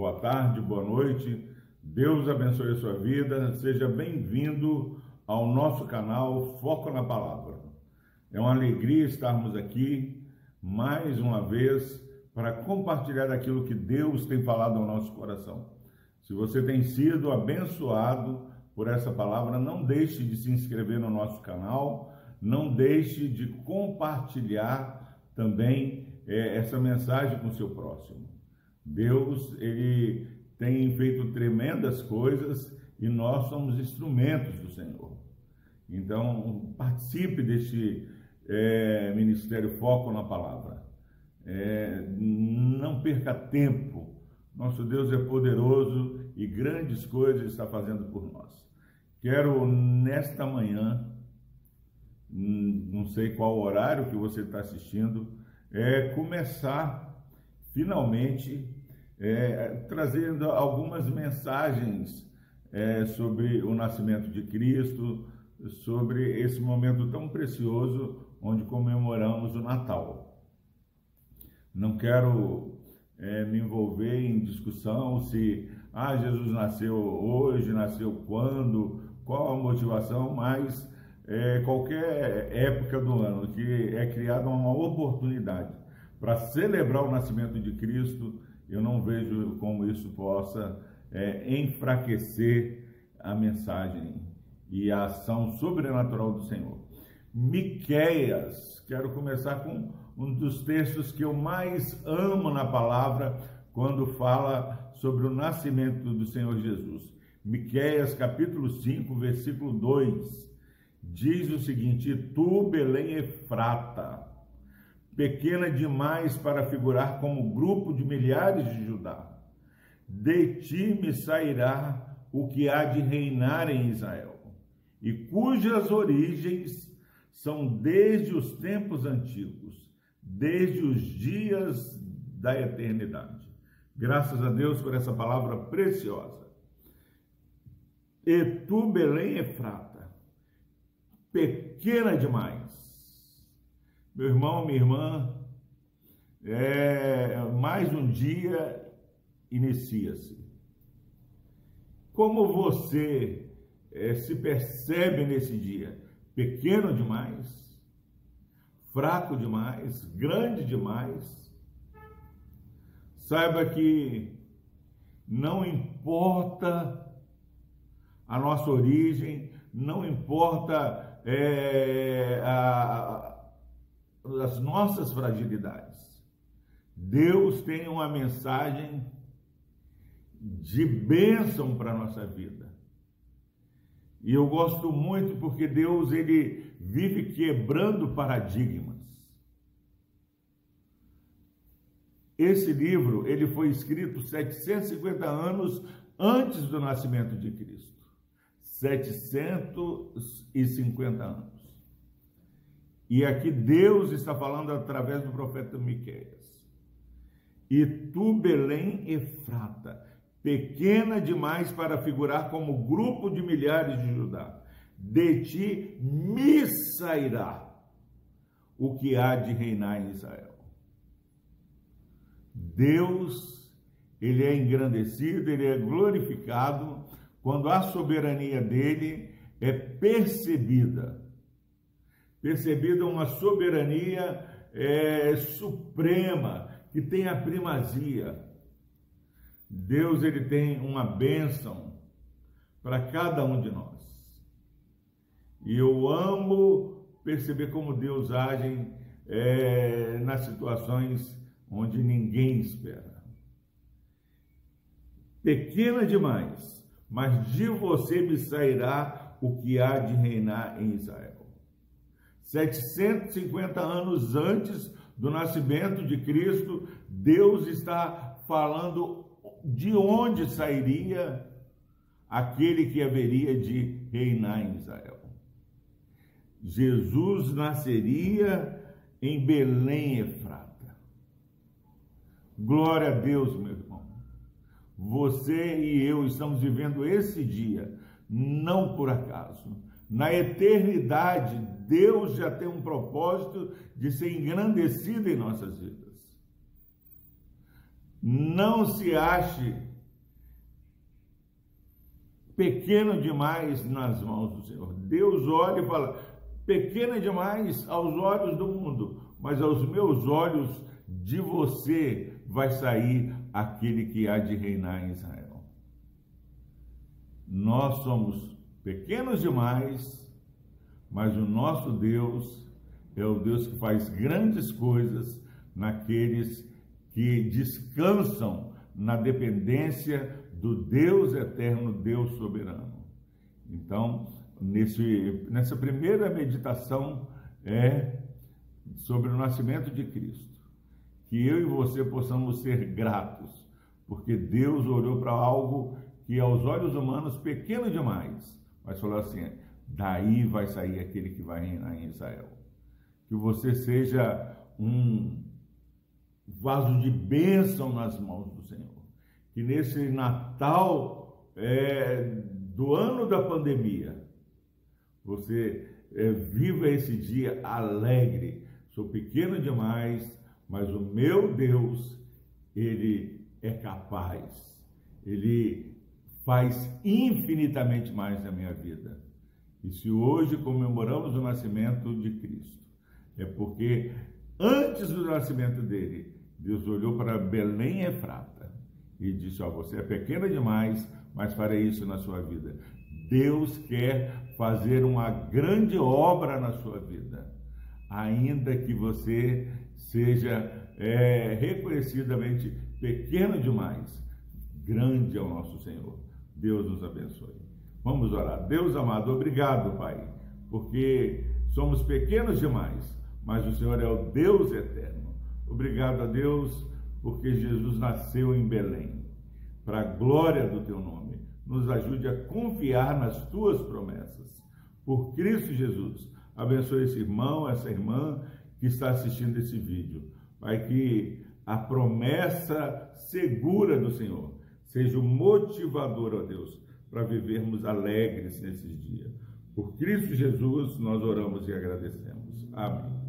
boa tarde, boa noite. Deus abençoe a sua vida. Seja bem-vindo ao nosso canal Foco na Palavra. É uma alegria estarmos aqui mais uma vez para compartilhar aquilo que Deus tem falado ao nosso coração. Se você tem sido abençoado por essa palavra, não deixe de se inscrever no nosso canal, não deixe de compartilhar também é, essa mensagem com o seu próximo. Deus, ele tem feito tremendas coisas e nós somos instrumentos do Senhor. Então, participe deste é, Ministério Foco na Palavra. É, não perca tempo. Nosso Deus é poderoso e grandes coisas está fazendo por nós. Quero, nesta manhã, hum, não sei qual horário que você está assistindo, é, começar finalmente é, trazendo algumas mensagens é, sobre o nascimento de Cristo, sobre esse momento tão precioso onde comemoramos o Natal. Não quero é, me envolver em discussão se ah, Jesus nasceu hoje, nasceu quando, qual a motivação, mas é, qualquer época do ano que é criada uma oportunidade para celebrar o nascimento de Cristo, eu não vejo como isso possa é, enfraquecer a mensagem e a ação sobrenatural do Senhor. Miqueias, quero começar com um dos textos que eu mais amo na palavra quando fala sobre o nascimento do Senhor Jesus. Miqueias capítulo 5, versículo 2, diz o seguinte: Tu, Belém Efrata, pequena demais para figurar como grupo de milhares de Judá. De ti me sairá o que há de reinar em Israel, e cujas origens são desde os tempos antigos, desde os dias da eternidade. Graças a Deus por essa palavra preciosa. E tu, Belém Efrata, pequena demais meu irmão, minha irmã, é, mais um dia inicia-se. Como você é, se percebe nesse dia? Pequeno demais? Fraco demais? Grande demais? Saiba que não importa a nossa origem, não importa é, a, as nossas fragilidades. Deus tem uma mensagem de bênção para a nossa vida. E eu gosto muito porque Deus ele vive quebrando paradigmas. Esse livro ele foi escrito 750 anos antes do nascimento de Cristo. 750 anos. E aqui Deus está falando através do profeta Miqueias. E tu, Belém Efrata, pequena demais para figurar como grupo de milhares de Judá, de ti me sairá o que há de reinar em Israel. Deus, ele é engrandecido, ele é glorificado quando a soberania dele é percebida percebida uma soberania é, suprema, que tem a primazia. Deus ele tem uma bênção para cada um de nós. E eu amo perceber como Deus age é, nas situações onde ninguém espera. Pequena demais, mas de você me sairá o que há de reinar em Israel. 750 anos antes do nascimento de Cristo, Deus está falando de onde sairia aquele que haveria de reinar em Israel. Jesus nasceria em Belém, Efrata. Glória a Deus, meu irmão. Você e eu estamos vivendo esse dia, não por acaso na eternidade, Deus já tem um propósito de ser engrandecido em nossas vidas. Não se ache pequeno demais nas mãos do Senhor. Deus olha e fala: pequeno demais aos olhos do mundo, mas aos meus olhos de você vai sair aquele que há de reinar em Israel. Nós somos pequenos demais, mas o nosso Deus é o Deus que faz grandes coisas naqueles que descansam na dependência do Deus eterno, Deus soberano. Então, nesse, nessa primeira meditação é sobre o nascimento de Cristo. Que eu e você possamos ser gratos, porque Deus olhou para algo que aos olhos humanos pequeno demais, mas falou assim: daí vai sair aquele que vai reinar em Israel. Que você seja um vaso de bênção nas mãos do Senhor que nesse Natal é, do ano da pandemia, você é, viva esse dia alegre. Sou pequeno demais, mas o meu Deus, Ele é capaz. Ele faz infinitamente mais na minha vida. E se hoje comemoramos o nascimento de Cristo, é porque antes do nascimento dele, Deus olhou para Belém e Efrata e disse: Ó, oh, você é pequena demais, mas farei isso na sua vida. Deus quer fazer uma grande obra na sua vida, ainda que você seja é, reconhecidamente pequeno demais. Grande é o nosso Senhor. Deus nos abençoe. Vamos orar. Deus amado, obrigado, Pai, porque somos pequenos demais, mas o Senhor é o Deus eterno. Obrigado a Deus porque Jesus nasceu em Belém, para a glória do teu nome. Nos ajude a confiar nas tuas promessas. Por Cristo Jesus, abençoe esse irmão, essa irmã que está assistindo esse vídeo. Pai, que a promessa segura do Senhor seja o motivador, ó Deus, para vivermos alegres nesses dias. Por Cristo Jesus, nós oramos e agradecemos. Amém.